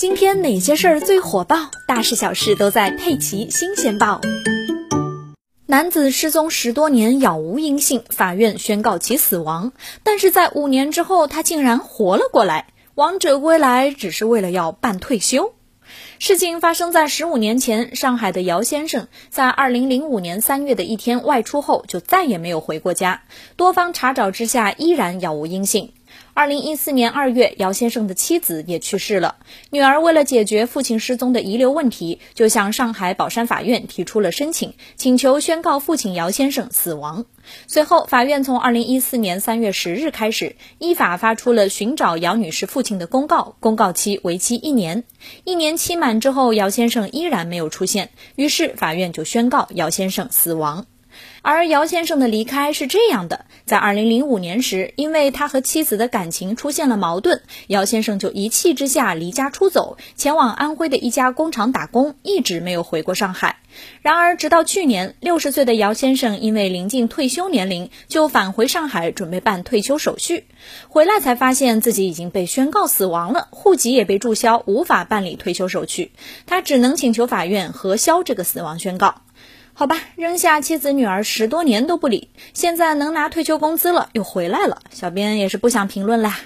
今天哪些事儿最火爆？大事小事都在《佩奇新鲜报》。男子失踪十多年，杳无音信，法院宣告其死亡。但是在五年之后，他竟然活了过来。王者归来，只是为了要办退休。事情发生在十五年前，上海的姚先生在二零零五年三月的一天外出后，就再也没有回过家。多方查找之下，依然杳无音信。二零一四年二月，姚先生的妻子也去世了。女儿为了解决父亲失踪的遗留问题，就向上海宝山法院提出了申请，请求宣告父亲姚先生死亡。随后，法院从二零一四年三月十日开始，依法发出了寻找姚女士父亲的公告，公告期为期一年。一年期满之后，姚先生依然没有出现，于是法院就宣告姚先生死亡。而姚先生的离开是这样的：在二零零五年时，因为他和妻子的感情出现了矛盾，姚先生就一气之下离家出走，前往安徽的一家工厂打工，一直没有回过上海。然而，直到去年，六十岁的姚先生因为临近退休年龄，就返回上海准备办退休手续。回来才发现自己已经被宣告死亡了，户籍也被注销，无法办理退休手续。他只能请求法院核销这个死亡宣告。好吧，扔下妻子女儿十多年都不理，现在能拿退休工资了，又回来了。小编也是不想评论啦。